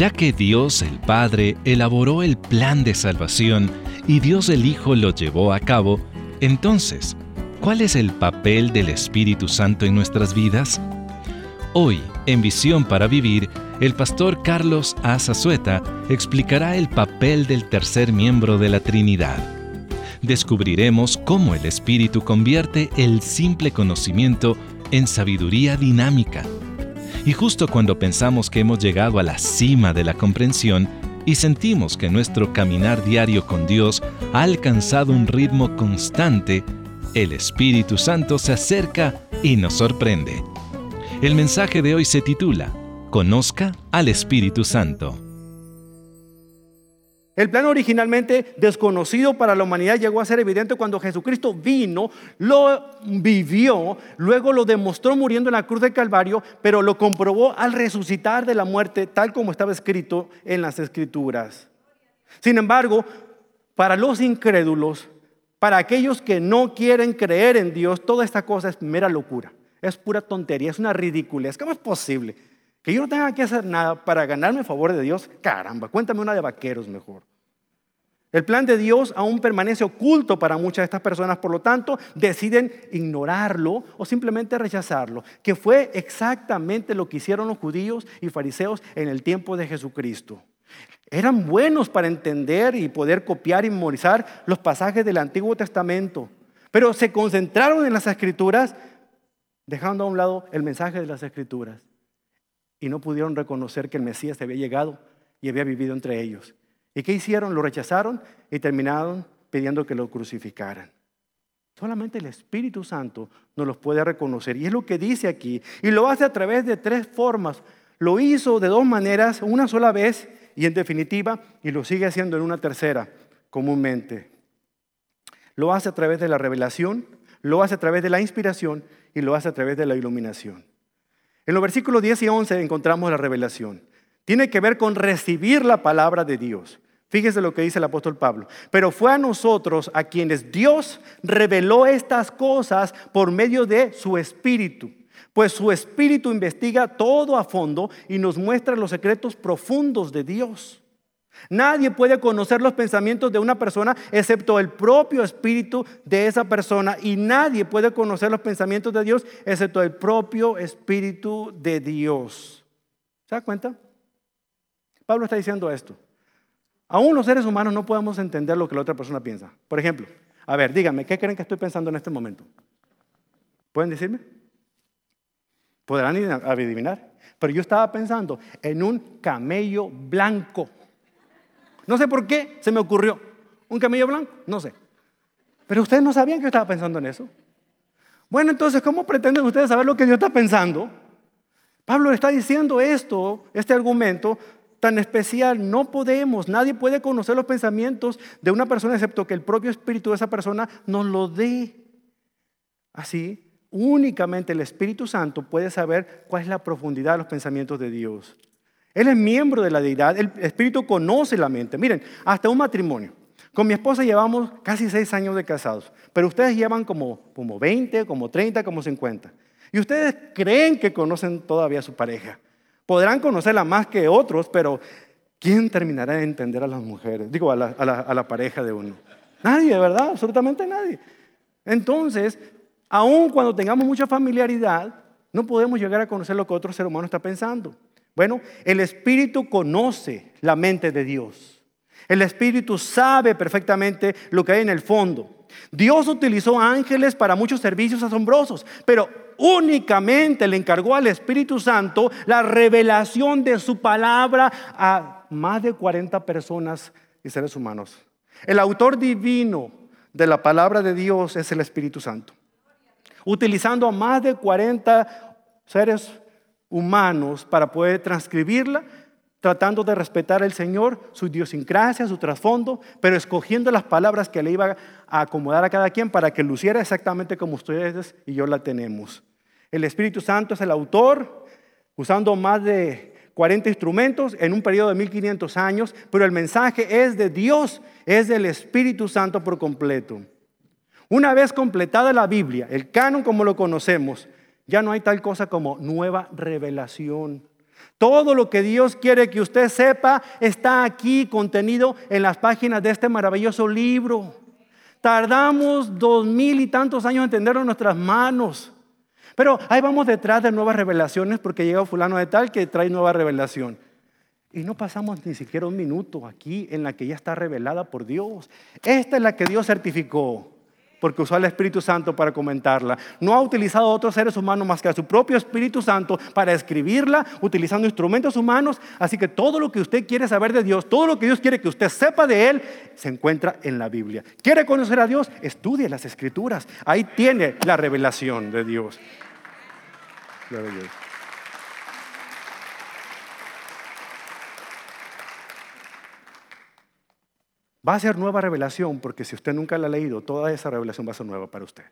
Ya que Dios el Padre elaboró el plan de salvación y Dios el Hijo lo llevó a cabo, entonces, ¿cuál es el papel del Espíritu Santo en nuestras vidas? Hoy, en Visión para Vivir, el pastor Carlos Azazueta explicará el papel del tercer miembro de la Trinidad. Descubriremos cómo el Espíritu convierte el simple conocimiento en sabiduría dinámica. Y justo cuando pensamos que hemos llegado a la cima de la comprensión y sentimos que nuestro caminar diario con Dios ha alcanzado un ritmo constante, el Espíritu Santo se acerca y nos sorprende. El mensaje de hoy se titula Conozca al Espíritu Santo. El plan originalmente desconocido para la humanidad llegó a ser evidente cuando Jesucristo vino, lo vivió, luego lo demostró muriendo en la cruz del Calvario, pero lo comprobó al resucitar de la muerte, tal como estaba escrito en las Escrituras. Sin embargo, para los incrédulos, para aquellos que no quieren creer en Dios, toda esta cosa es mera locura, es pura tontería, es una ridiculez. ¿Cómo es posible? Que yo no tenga que hacer nada para ganarme el favor de Dios. Caramba, cuéntame una de vaqueros mejor. El plan de Dios aún permanece oculto para muchas de estas personas, por lo tanto, deciden ignorarlo o simplemente rechazarlo, que fue exactamente lo que hicieron los judíos y fariseos en el tiempo de Jesucristo. Eran buenos para entender y poder copiar y memorizar los pasajes del Antiguo Testamento, pero se concentraron en las escrituras, dejando a un lado el mensaje de las escrituras y no pudieron reconocer que el Mesías había llegado y había vivido entre ellos. ¿Y qué hicieron? Lo rechazaron y terminaron pidiendo que lo crucificaran. Solamente el Espíritu Santo nos los puede reconocer. Y es lo que dice aquí. Y lo hace a través de tres formas. Lo hizo de dos maneras, una sola vez y en definitiva, y lo sigue haciendo en una tercera, comúnmente. Lo hace a través de la revelación, lo hace a través de la inspiración y lo hace a través de la iluminación. En los versículos 10 y 11 encontramos la revelación. Tiene que ver con recibir la palabra de Dios. Fíjese lo que dice el apóstol Pablo. Pero fue a nosotros a quienes Dios reveló estas cosas por medio de su espíritu. Pues su espíritu investiga todo a fondo y nos muestra los secretos profundos de Dios. Nadie puede conocer los pensamientos de una persona excepto el propio espíritu de esa persona y nadie puede conocer los pensamientos de Dios excepto el propio espíritu de Dios. ¿Se da cuenta? Pablo está diciendo esto. Aún los seres humanos no podemos entender lo que la otra persona piensa. Por ejemplo, a ver, díganme, ¿qué creen que estoy pensando en este momento? ¿Pueden decirme? Podrán adivinar. Pero yo estaba pensando en un camello blanco. No sé por qué se me ocurrió. ¿Un camello blanco? No sé. Pero ustedes no sabían que yo estaba pensando en eso. Bueno, entonces, ¿cómo pretenden ustedes saber lo que yo está pensando? Pablo está diciendo esto, este argumento tan especial. No podemos, nadie puede conocer los pensamientos de una persona excepto que el propio espíritu de esa persona nos lo dé. Así, únicamente el Espíritu Santo puede saber cuál es la profundidad de los pensamientos de Dios. Él es miembro de la deidad, el Espíritu conoce la mente. Miren, hasta un matrimonio. Con mi esposa llevamos casi seis años de casados, pero ustedes llevan como, como 20, como 30, como 50. Y ustedes creen que conocen todavía a su pareja. Podrán conocerla más que otros, pero ¿quién terminará de entender a las mujeres? Digo, a la, pareja de uno. Nadie, ¿verdad? Absolutamente nadie. Entonces, aun cuando tengamos mucha familiaridad, no podemos llegar a conocer lo que otro ser humano está pensando. Bueno, el Espíritu conoce la mente de Dios. El Espíritu sabe perfectamente lo que hay en el fondo. Dios utilizó ángeles para muchos servicios asombrosos, pero únicamente le encargó al Espíritu Santo la revelación de su palabra a más de 40 personas y seres humanos. El autor divino de la palabra de Dios es el Espíritu Santo. Utilizando a más de 40 seres humanos para poder transcribirla, tratando de respetar al Señor, su idiosincrasia, su trasfondo, pero escogiendo las palabras que le iba a acomodar a cada quien para que luciera exactamente como ustedes y yo la tenemos. El Espíritu Santo es el autor, usando más de 40 instrumentos en un periodo de 1500 años, pero el mensaje es de Dios, es del Espíritu Santo por completo. Una vez completada la Biblia, el canon como lo conocemos, ya no hay tal cosa como nueva revelación. Todo lo que Dios quiere que usted sepa está aquí contenido en las páginas de este maravilloso libro. Tardamos dos mil y tantos años en tenerlo en nuestras manos. Pero ahí vamos detrás de nuevas revelaciones porque llega fulano de tal que trae nueva revelación. Y no pasamos ni siquiera un minuto aquí en la que ya está revelada por Dios. Esta es la que Dios certificó porque usó al Espíritu Santo para comentarla. No ha utilizado a otros seres humanos más que a su propio Espíritu Santo para escribirla, utilizando instrumentos humanos. Así que todo lo que usted quiere saber de Dios, todo lo que Dios quiere que usted sepa de Él, se encuentra en la Biblia. ¿Quiere conocer a Dios? Estudie las Escrituras. Ahí tiene la revelación de Dios. Va a ser nueva revelación porque si usted nunca la ha leído, toda esa revelación va a ser nueva para usted.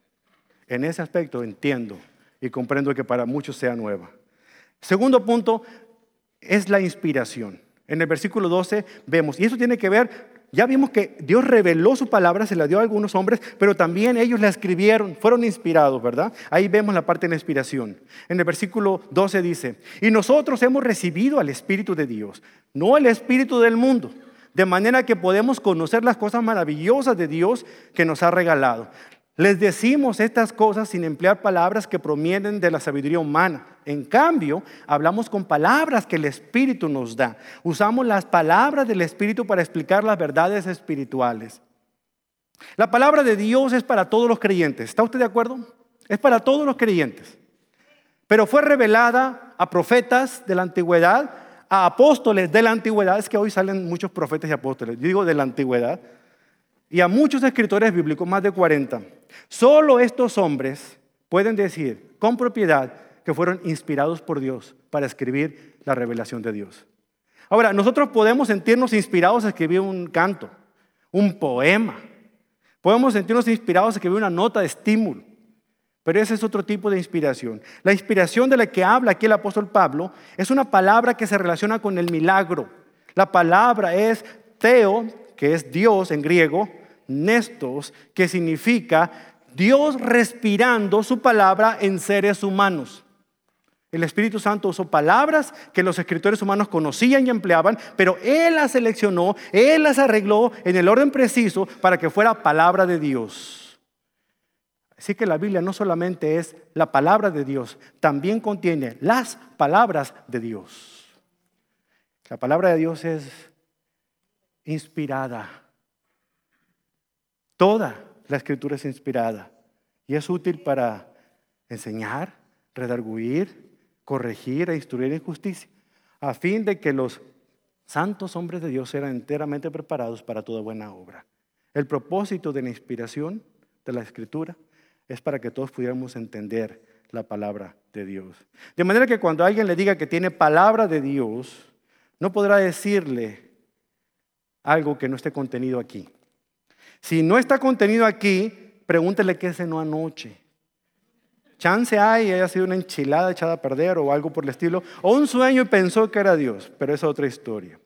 En ese aspecto entiendo y comprendo que para muchos sea nueva. Segundo punto es la inspiración. En el versículo 12 vemos, y eso tiene que ver, ya vimos que Dios reveló su palabra, se la dio a algunos hombres, pero también ellos la escribieron, fueron inspirados, ¿verdad? Ahí vemos la parte de la inspiración. En el versículo 12 dice, y nosotros hemos recibido al Espíritu de Dios, no el Espíritu del mundo de manera que podemos conocer las cosas maravillosas de Dios que nos ha regalado. Les decimos estas cosas sin emplear palabras que provienen de la sabiduría humana. En cambio, hablamos con palabras que el Espíritu nos da. Usamos las palabras del Espíritu para explicar las verdades espirituales. La palabra de Dios es para todos los creyentes. ¿Está usted de acuerdo? Es para todos los creyentes. Pero fue revelada a profetas de la antigüedad a apóstoles de la antigüedad, es que hoy salen muchos profetas y apóstoles, yo digo de la antigüedad, y a muchos escritores bíblicos, más de 40. Solo estos hombres pueden decir con propiedad que fueron inspirados por Dios para escribir la revelación de Dios. Ahora, nosotros podemos sentirnos inspirados a escribir un canto, un poema. Podemos sentirnos inspirados a escribir una nota de estímulo. Pero ese es otro tipo de inspiración. La inspiración de la que habla aquí el apóstol Pablo es una palabra que se relaciona con el milagro. La palabra es teo, que es Dios en griego, nestos, que significa Dios respirando su palabra en seres humanos. El Espíritu Santo usó palabras que los escritores humanos conocían y empleaban, pero Él las seleccionó, Él las arregló en el orden preciso para que fuera palabra de Dios. Así que la Biblia no solamente es la palabra de Dios, también contiene las palabras de Dios. La palabra de Dios es inspirada. Toda la escritura es inspirada y es útil para enseñar, redarguir, corregir e instruir en justicia, a fin de que los santos hombres de Dios sean enteramente preparados para toda buena obra. El propósito de la inspiración de la escritura es para que todos pudiéramos entender la palabra de Dios. De manera que cuando alguien le diga que tiene palabra de Dios, no podrá decirle algo que no esté contenido aquí. Si no está contenido aquí, pregúntele qué cenó anoche. Chance hay, haya sido una enchilada echada a perder o algo por el estilo, o un sueño y pensó que era Dios, pero es otra historia.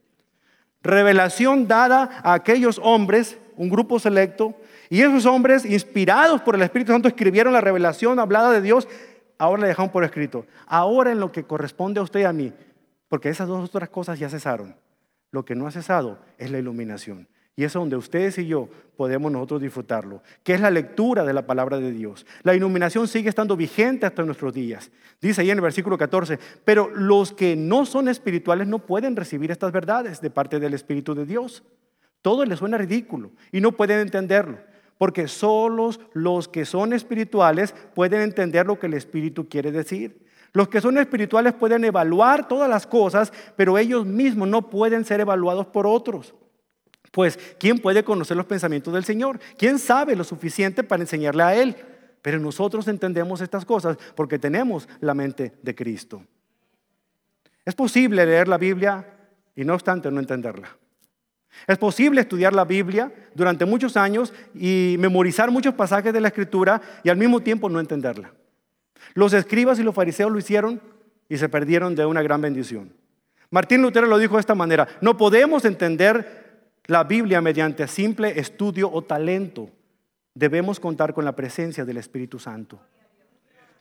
Revelación dada a aquellos hombres, un grupo selecto, y esos hombres, inspirados por el Espíritu Santo, escribieron la revelación hablada de Dios. Ahora le dejaron por escrito. Ahora en lo que corresponde a usted y a mí, porque esas dos otras cosas ya cesaron. Lo que no ha cesado es la iluminación. Y es donde ustedes y yo podemos nosotros disfrutarlo, que es la lectura de la palabra de Dios. La iluminación sigue estando vigente hasta nuestros días. Dice ahí en el versículo 14, pero los que no son espirituales no pueden recibir estas verdades de parte del Espíritu de Dios. Todo les suena ridículo y no pueden entenderlo porque solos los que son espirituales pueden entender lo que el Espíritu quiere decir. Los que son espirituales pueden evaluar todas las cosas, pero ellos mismos no pueden ser evaluados por otros. Pues, ¿quién puede conocer los pensamientos del Señor? ¿Quién sabe lo suficiente para enseñarle a Él? Pero nosotros entendemos estas cosas porque tenemos la mente de Cristo. Es posible leer la Biblia y no obstante no entenderla. Es posible estudiar la Biblia durante muchos años y memorizar muchos pasajes de la Escritura y al mismo tiempo no entenderla. Los escribas y los fariseos lo hicieron y se perdieron de una gran bendición. Martín Lutero lo dijo de esta manera, no podemos entender la Biblia mediante simple estudio o talento. Debemos contar con la presencia del Espíritu Santo.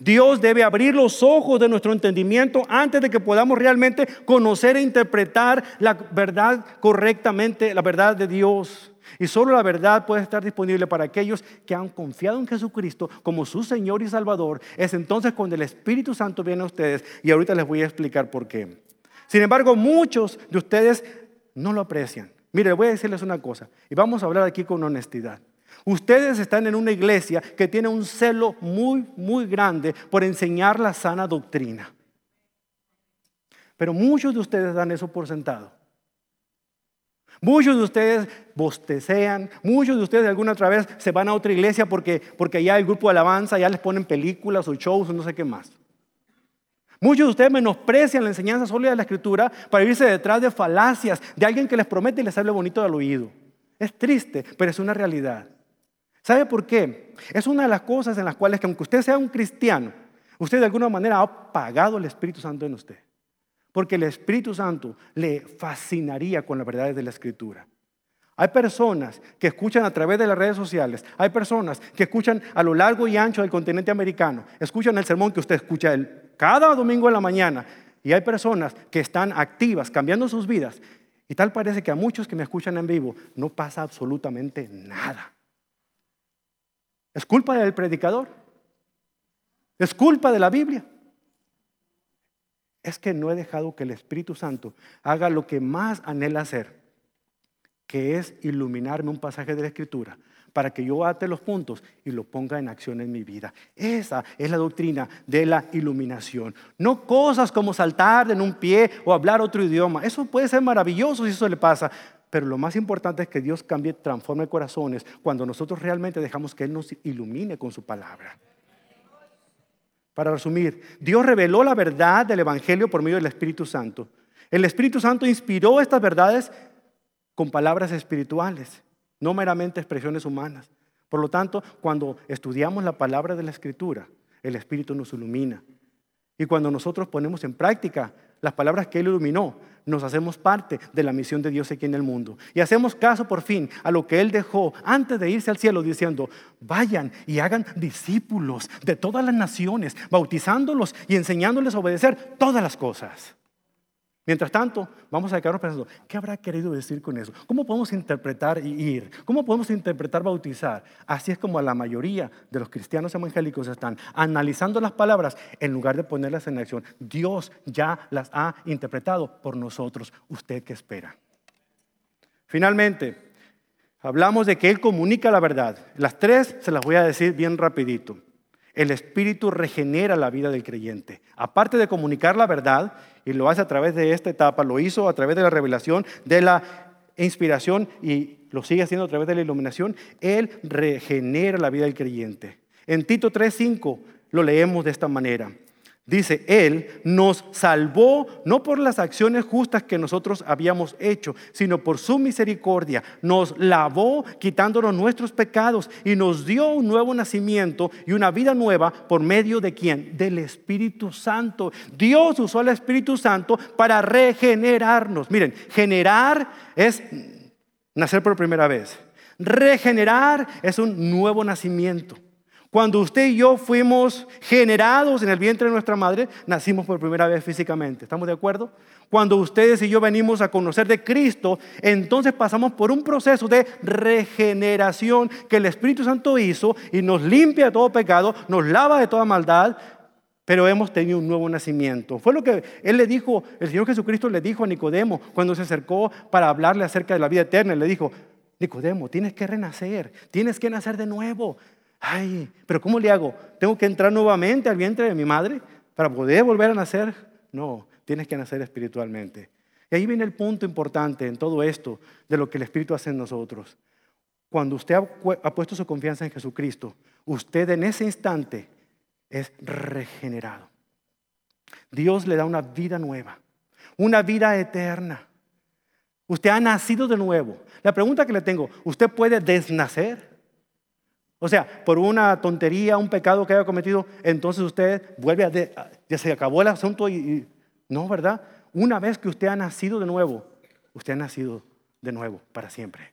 Dios debe abrir los ojos de nuestro entendimiento antes de que podamos realmente conocer e interpretar la verdad correctamente, la verdad de Dios. Y solo la verdad puede estar disponible para aquellos que han confiado en Jesucristo como su Señor y Salvador. Es entonces cuando el Espíritu Santo viene a ustedes y ahorita les voy a explicar por qué. Sin embargo, muchos de ustedes no lo aprecian. Mire, voy a decirles una cosa y vamos a hablar aquí con honestidad. Ustedes están en una iglesia que tiene un celo muy, muy grande por enseñar la sana doctrina. Pero muchos de ustedes dan eso por sentado. Muchos de ustedes bostecean, muchos de ustedes de alguna otra vez se van a otra iglesia porque, porque ya el grupo de alabanza ya les ponen películas o shows o no sé qué más. Muchos de ustedes menosprecian la enseñanza sólida de la escritura para irse detrás de falacias de alguien que les promete y les hable bonito al oído. Es triste, pero es una realidad. ¿Sabe por qué? Es una de las cosas en las cuales que aunque usted sea un cristiano, usted de alguna manera ha apagado el Espíritu Santo en usted. Porque el Espíritu Santo le fascinaría con las verdades de la Escritura. Hay personas que escuchan a través de las redes sociales, hay personas que escuchan a lo largo y ancho del continente americano, escuchan el sermón que usted escucha cada domingo en la mañana, y hay personas que están activas, cambiando sus vidas, y tal parece que a muchos que me escuchan en vivo no pasa absolutamente nada. ¿Es culpa del predicador? ¿Es culpa de la Biblia? Es que no he dejado que el Espíritu Santo haga lo que más anhela hacer, que es iluminarme un pasaje de la Escritura para que yo ate los puntos y lo ponga en acción en mi vida. Esa es la doctrina de la iluminación. No cosas como saltar en un pie o hablar otro idioma. Eso puede ser maravilloso si eso le pasa, pero lo más importante es que Dios cambie, transforme corazones cuando nosotros realmente dejamos que Él nos ilumine con su palabra. Para resumir, Dios reveló la verdad del Evangelio por medio del Espíritu Santo. El Espíritu Santo inspiró estas verdades con palabras espirituales, no meramente expresiones humanas. Por lo tanto, cuando estudiamos la palabra de la Escritura, el Espíritu nos ilumina. Y cuando nosotros ponemos en práctica las palabras que Él iluminó, nos hacemos parte de la misión de Dios aquí en el mundo. Y hacemos caso por fin a lo que Él dejó antes de irse al cielo diciendo, vayan y hagan discípulos de todas las naciones, bautizándolos y enseñándoles a obedecer todas las cosas. Mientras tanto, vamos a quedarnos pensando, ¿qué habrá querido decir con eso? ¿Cómo podemos interpretar y ir? ¿Cómo podemos interpretar bautizar? Así es como la mayoría de los cristianos evangélicos están analizando las palabras en lugar de ponerlas en acción. Dios ya las ha interpretado por nosotros. ¿Usted qué espera? Finalmente, hablamos de que Él comunica la verdad. Las tres se las voy a decir bien rapidito. El Espíritu regenera la vida del creyente. Aparte de comunicar la verdad, y lo hace a través de esta etapa, lo hizo a través de la revelación, de la inspiración y lo sigue haciendo a través de la iluminación, Él regenera la vida del creyente. En Tito 3.5 lo leemos de esta manera. Dice, Él nos salvó no por las acciones justas que nosotros habíamos hecho, sino por su misericordia. Nos lavó quitándonos nuestros pecados y nos dio un nuevo nacimiento y una vida nueva por medio de quién? Del Espíritu Santo. Dios usó al Espíritu Santo para regenerarnos. Miren, generar es nacer por primera vez. Regenerar es un nuevo nacimiento. Cuando usted y yo fuimos generados en el vientre de nuestra madre, nacimos por primera vez físicamente. ¿Estamos de acuerdo? Cuando ustedes y yo venimos a conocer de Cristo, entonces pasamos por un proceso de regeneración que el Espíritu Santo hizo y nos limpia de todo pecado, nos lava de toda maldad, pero hemos tenido un nuevo nacimiento. Fue lo que él le dijo, el Señor Jesucristo le dijo a Nicodemo cuando se acercó para hablarle acerca de la vida eterna. Le dijo, Nicodemo, tienes que renacer, tienes que nacer de nuevo. Ay, pero ¿cómo le hago? ¿Tengo que entrar nuevamente al vientre de mi madre para poder volver a nacer? No, tienes que nacer espiritualmente. Y ahí viene el punto importante en todo esto de lo que el Espíritu hace en nosotros. Cuando usted ha puesto su confianza en Jesucristo, usted en ese instante es regenerado. Dios le da una vida nueva, una vida eterna. Usted ha nacido de nuevo. La pregunta que le tengo, ¿usted puede desnacer? O sea, por una tontería, un pecado que haya cometido, entonces usted vuelve a... ya se acabó el asunto y, No, ¿verdad? Una vez que usted ha nacido de nuevo, usted ha nacido de nuevo para siempre.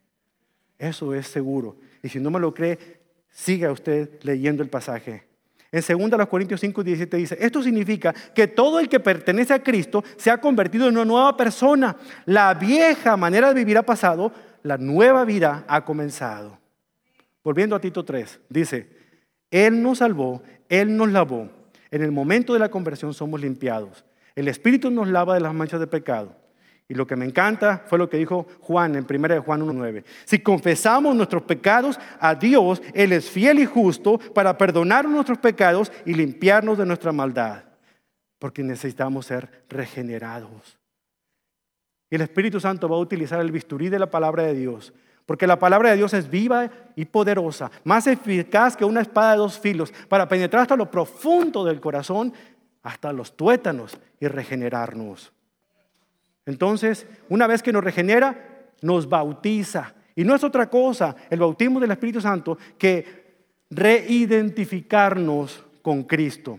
Eso es seguro. Y si no me lo cree, siga usted leyendo el pasaje. En 2 Corintios 5, 17 dice, esto significa que todo el que pertenece a Cristo se ha convertido en una nueva persona. La vieja manera de vivir ha pasado, la nueva vida ha comenzado. Volviendo a Tito 3, dice, Él nos salvó, Él nos lavó. En el momento de la conversión somos limpiados. El Espíritu nos lava de las manchas de pecado. Y lo que me encanta fue lo que dijo Juan en 1 de Juan 1.9. Si confesamos nuestros pecados a Dios, Él es fiel y justo para perdonar nuestros pecados y limpiarnos de nuestra maldad. Porque necesitamos ser regenerados. Y el Espíritu Santo va a utilizar el bisturí de la palabra de Dios. Porque la palabra de Dios es viva y poderosa, más eficaz que una espada de dos filos, para penetrar hasta lo profundo del corazón, hasta los tuétanos y regenerarnos. Entonces, una vez que nos regenera, nos bautiza. Y no es otra cosa el bautismo del Espíritu Santo que reidentificarnos con Cristo.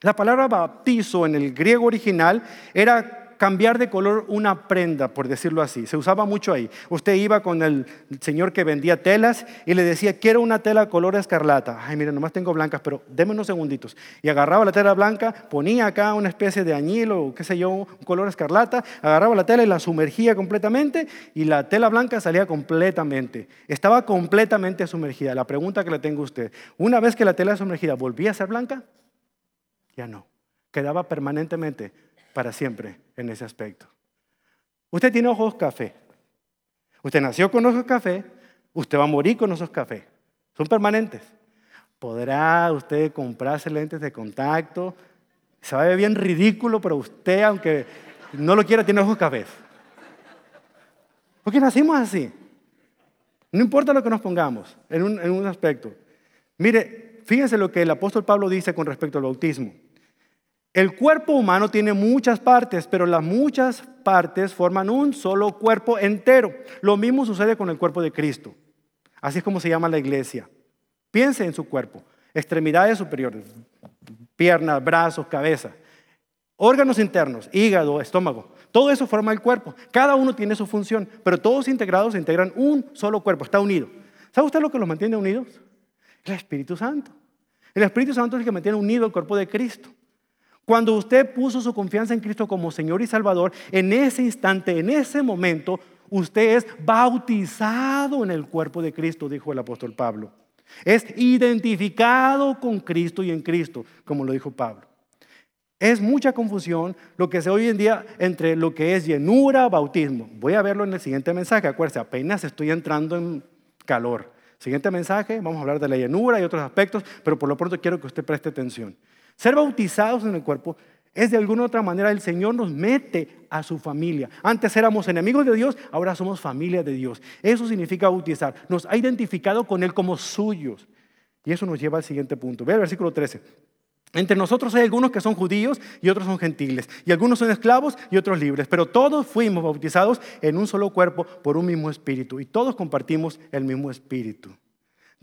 La palabra bautizo en el griego original era cambiar de color una prenda, por decirlo así. Se usaba mucho ahí. Usted iba con el señor que vendía telas y le decía, quiero una tela color escarlata. Ay, mire, nomás tengo blancas, pero déme unos segunditos. Y agarraba la tela blanca, ponía acá una especie de añil o qué sé yo, un color escarlata, agarraba la tela y la sumergía completamente y la tela blanca salía completamente. Estaba completamente sumergida. La pregunta que le tengo a usted, una vez que la tela sumergida, ¿volvía a ser blanca? Ya no. Quedaba permanentemente para siempre en ese aspecto. Usted tiene ojos café. Usted nació con ojos café, usted va a morir con esos café. Son permanentes. Podrá usted comprarse lentes de contacto. Se va a ver bien ridículo, pero usted, aunque no lo quiera, tiene ojos cafés. Porque nacimos así. No importa lo que nos pongamos en un, en un aspecto. Mire, fíjense lo que el apóstol Pablo dice con respecto al bautismo. El cuerpo humano tiene muchas partes, pero las muchas partes forman un solo cuerpo entero. Lo mismo sucede con el cuerpo de Cristo. Así es como se llama la iglesia. Piense en su cuerpo. Extremidades superiores, piernas, brazos, cabeza. Órganos internos, hígado, estómago. Todo eso forma el cuerpo. Cada uno tiene su función, pero todos integrados integran un solo cuerpo, está unido. ¿Sabe usted lo que los mantiene unidos? El Espíritu Santo. El Espíritu Santo es el que mantiene unido el cuerpo de Cristo. Cuando usted puso su confianza en Cristo como Señor y Salvador, en ese instante, en ese momento, usted es bautizado en el cuerpo de Cristo, dijo el apóstol Pablo. Es identificado con Cristo y en Cristo, como lo dijo Pablo. Es mucha confusión lo que se hoy en día entre lo que es llenura, bautismo. Voy a verlo en el siguiente mensaje. Acuérdense, apenas estoy entrando en calor. Siguiente mensaje, vamos a hablar de la llenura y otros aspectos, pero por lo pronto quiero que usted preste atención. Ser bautizados en el cuerpo es de alguna otra manera el Señor nos mete a su familia. Antes éramos enemigos de Dios, ahora somos familia de Dios. Eso significa bautizar. Nos ha identificado con Él como suyos. Y eso nos lleva al siguiente punto. Ve el versículo 13. Entre nosotros hay algunos que son judíos y otros son gentiles, y algunos son esclavos y otros libres, pero todos fuimos bautizados en un solo cuerpo por un mismo espíritu, y todos compartimos el mismo espíritu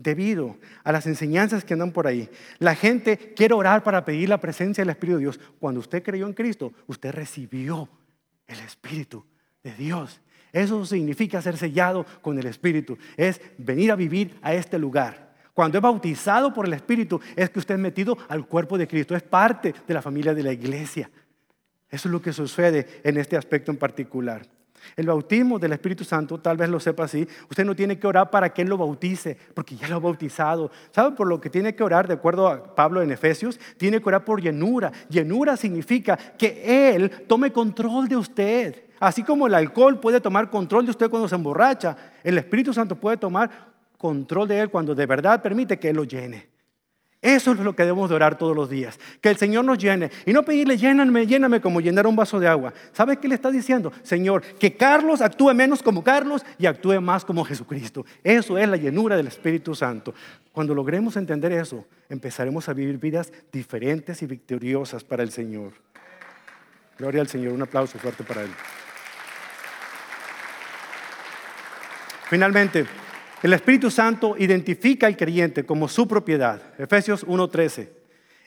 debido a las enseñanzas que andan por ahí. La gente quiere orar para pedir la presencia del Espíritu de Dios. Cuando usted creyó en Cristo, usted recibió el Espíritu de Dios. Eso significa ser sellado con el Espíritu. Es venir a vivir a este lugar. Cuando es bautizado por el Espíritu, es que usted es metido al cuerpo de Cristo. Es parte de la familia de la iglesia. Eso es lo que sucede en este aspecto en particular. El bautismo del Espíritu Santo, tal vez lo sepa así, usted no tiene que orar para que Él lo bautice, porque ya lo ha bautizado. ¿Sabe por lo que tiene que orar, de acuerdo a Pablo en Efesios? Tiene que orar por llenura. Llenura significa que Él tome control de usted. Así como el alcohol puede tomar control de usted cuando se emborracha, el Espíritu Santo puede tomar control de Él cuando de verdad permite que Él lo llene. Eso es lo que debemos de orar todos los días. Que el Señor nos llene. Y no pedirle, lléname, lléname como llenar un vaso de agua. ¿Sabe qué le está diciendo? Señor, que Carlos actúe menos como Carlos y actúe más como Jesucristo. Eso es la llenura del Espíritu Santo. Cuando logremos entender eso, empezaremos a vivir vidas diferentes y victoriosas para el Señor. Gloria al Señor. Un aplauso fuerte para Él. Finalmente, el Espíritu Santo identifica al creyente como su propiedad. Efesios 1:13.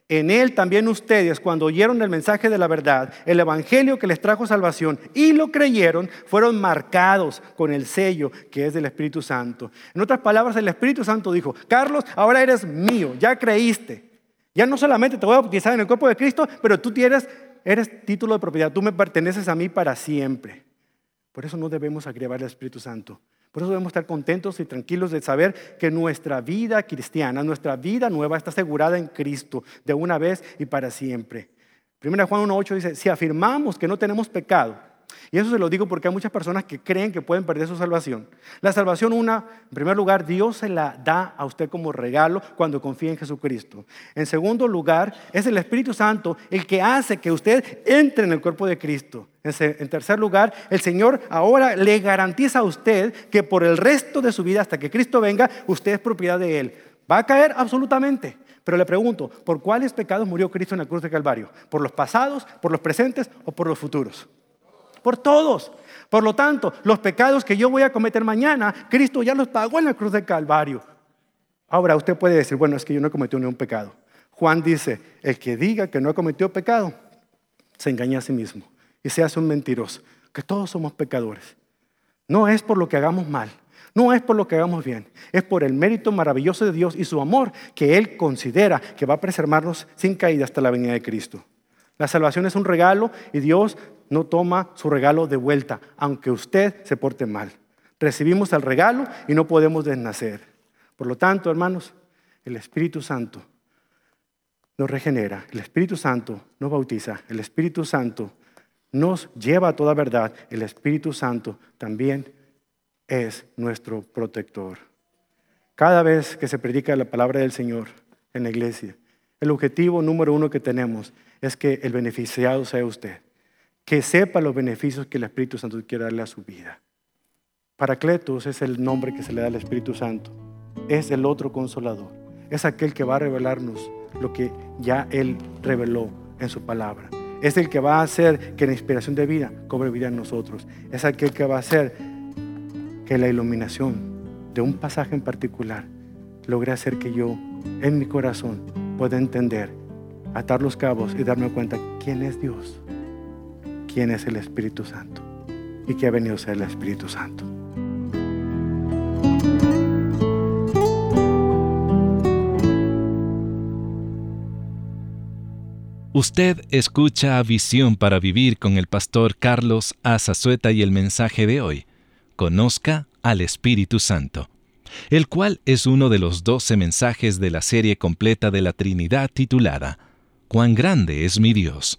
En él también ustedes, cuando oyeron el mensaje de la verdad, el evangelio que les trajo salvación y lo creyeron, fueron marcados con el sello que es del Espíritu Santo. En otras palabras, el Espíritu Santo dijo, Carlos, ahora eres mío, ya creíste. Ya no solamente te voy a bautizar en el cuerpo de Cristo, pero tú tienes, eres título de propiedad, tú me perteneces a mí para siempre. Por eso no debemos agregar al Espíritu Santo. Por eso debemos estar contentos y tranquilos de saber que nuestra vida cristiana, nuestra vida nueva está asegurada en Cristo de una vez y para siempre. Primera Juan 1.8 dice, si afirmamos que no tenemos pecado, y eso se lo digo porque hay muchas personas que creen que pueden perder su salvación. La salvación, una, en primer lugar, Dios se la da a usted como regalo cuando confía en Jesucristo. En segundo lugar, es el Espíritu Santo el que hace que usted entre en el cuerpo de Cristo. En tercer lugar, el Señor ahora le garantiza a usted que por el resto de su vida, hasta que Cristo venga, usted es propiedad de Él. ¿Va a caer? Absolutamente. Pero le pregunto, ¿por cuáles pecados murió Cristo en la cruz de Calvario? ¿Por los pasados, por los presentes o por los futuros? Por todos. Por lo tanto, los pecados que yo voy a cometer mañana, Cristo ya los pagó en la cruz de Calvario. Ahora usted puede decir, bueno, es que yo no he cometido ningún pecado. Juan dice, el que diga que no ha cometido pecado, se engaña a sí mismo y se hace un mentiroso, que todos somos pecadores. No es por lo que hagamos mal, no es por lo que hagamos bien, es por el mérito maravilloso de Dios y su amor que Él considera que va a preservarnos sin caída hasta la venida de Cristo. La salvación es un regalo y Dios no toma su regalo de vuelta, aunque usted se porte mal. Recibimos el regalo y no podemos desnacer. Por lo tanto, hermanos, el Espíritu Santo nos regenera, el Espíritu Santo nos bautiza, el Espíritu Santo nos lleva a toda verdad, el Espíritu Santo también es nuestro protector. Cada vez que se predica la palabra del Señor en la iglesia, el objetivo número uno que tenemos es que el beneficiado sea usted que sepa los beneficios que el Espíritu Santo quiere darle a su vida. Paracletos es el nombre que se le da al Espíritu Santo. Es el otro consolador. Es aquel que va a revelarnos lo que ya Él reveló en su palabra. Es el que va a hacer que la inspiración de vida cobre vida en nosotros. Es aquel que va a hacer que la iluminación de un pasaje en particular logre hacer que yo en mi corazón pueda entender, atar los cabos y darme cuenta quién es Dios quién es el Espíritu Santo y que ha venido a ser el Espíritu Santo. Usted escucha Visión para Vivir con el pastor Carlos Azazueta y el mensaje de hoy. Conozca al Espíritu Santo, el cual es uno de los doce mensajes de la serie completa de la Trinidad titulada Cuán grande es mi Dios.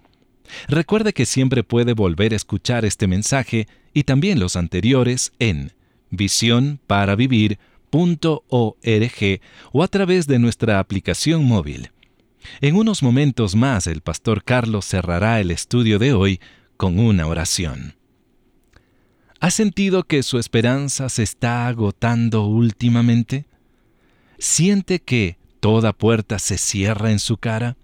Recuerde que siempre puede volver a escuchar este mensaje y también los anteriores en visionparavivir.org o a través de nuestra aplicación móvil. En unos momentos más el pastor Carlos cerrará el estudio de hoy con una oración. ¿Ha sentido que su esperanza se está agotando últimamente? ¿Siente que toda puerta se cierra en su cara?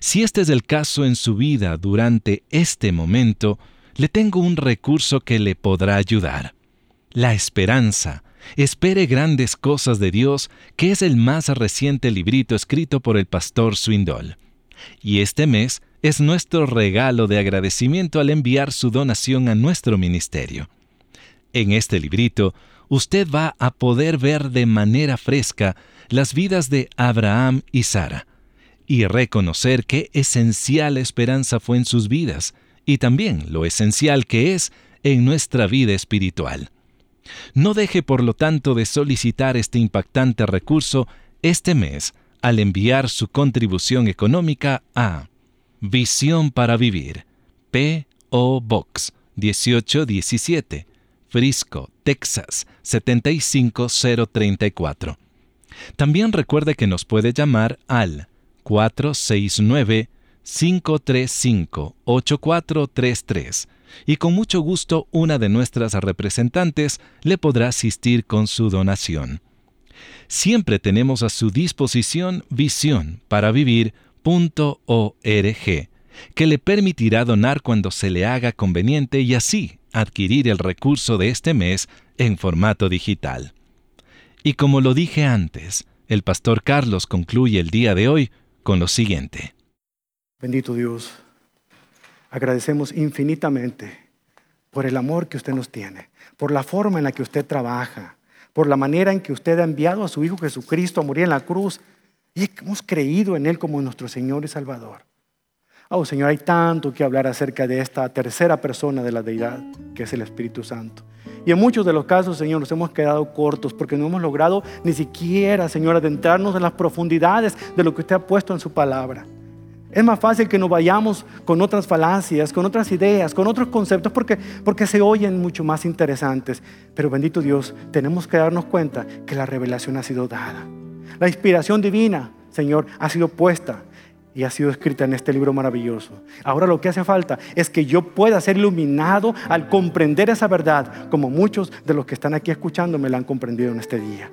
Si este es el caso en su vida durante este momento, le tengo un recurso que le podrá ayudar. La esperanza. Espere grandes cosas de Dios, que es el más reciente librito escrito por el pastor Swindol. Y este mes es nuestro regalo de agradecimiento al enviar su donación a nuestro ministerio. En este librito, usted va a poder ver de manera fresca las vidas de Abraham y Sara, y reconocer qué esencial esperanza fue en sus vidas y también lo esencial que es en nuestra vida espiritual. No deje por lo tanto de solicitar este impactante recurso este mes al enviar su contribución económica a Visión para Vivir, P.O. Box 1817, Frisco, Texas 75034. También recuerde que nos puede llamar al 469-535-8433 y con mucho gusto una de nuestras representantes le podrá asistir con su donación. Siempre tenemos a su disposición visión para vivir.org, que le permitirá donar cuando se le haga conveniente y así adquirir el recurso de este mes en formato digital. Y como lo dije antes, el pastor Carlos concluye el día de hoy con lo siguiente. Bendito Dios, agradecemos infinitamente por el amor que usted nos tiene, por la forma en la que usted trabaja, por la manera en que usted ha enviado a su Hijo Jesucristo a morir en la cruz y hemos creído en Él como nuestro Señor y Salvador. Oh Señor, hay tanto que hablar acerca de esta tercera persona de la deidad, que es el Espíritu Santo. Y en muchos de los casos, Señor, nos hemos quedado cortos porque no hemos logrado ni siquiera, Señor, adentrarnos en las profundidades de lo que usted ha puesto en su palabra. Es más fácil que nos vayamos con otras falacias, con otras ideas, con otros conceptos, porque, porque se oyen mucho más interesantes. Pero bendito Dios, tenemos que darnos cuenta que la revelación ha sido dada. La inspiración divina, Señor, ha sido puesta y ha sido escrita en este libro maravilloso. Ahora lo que hace falta es que yo pueda ser iluminado al comprender esa verdad, como muchos de los que están aquí escuchándome la han comprendido en este día.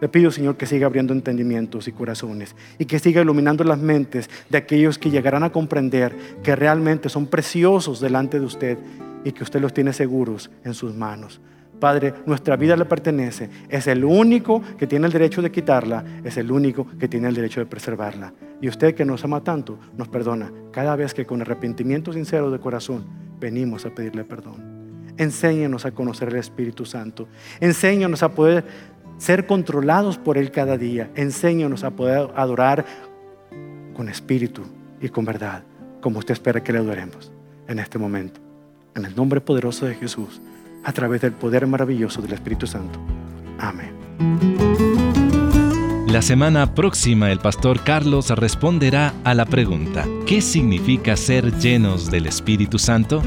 Le pido, Señor, que siga abriendo entendimientos y corazones y que siga iluminando las mentes de aquellos que llegarán a comprender que realmente son preciosos delante de usted y que usted los tiene seguros en sus manos. Padre, nuestra vida le pertenece. Es el único que tiene el derecho de quitarla, es el único que tiene el derecho de preservarla. Y usted que nos ama tanto, nos perdona cada vez que con arrepentimiento sincero de corazón venimos a pedirle perdón. Enséñanos a conocer el Espíritu Santo. Enséñanos a poder ser controlados por Él cada día. Enséñanos a poder adorar con espíritu y con verdad, como usted espera que le adoremos en este momento. En el nombre poderoso de Jesús a través del poder maravilloso del Espíritu Santo. Amén. La semana próxima el pastor Carlos responderá a la pregunta, ¿qué significa ser llenos del Espíritu Santo?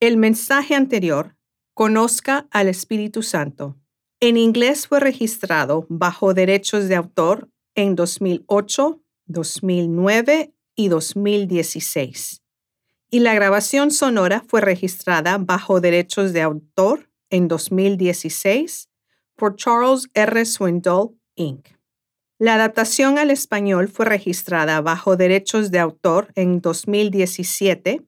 El mensaje anterior, conozca al Espíritu Santo. En inglés fue registrado bajo derechos de autor en 2008, 2009 y 2016. Y la grabación sonora fue registrada bajo derechos de autor en 2016 por Charles R. Swindoll, Inc. La adaptación al español fue registrada bajo derechos de autor en 2017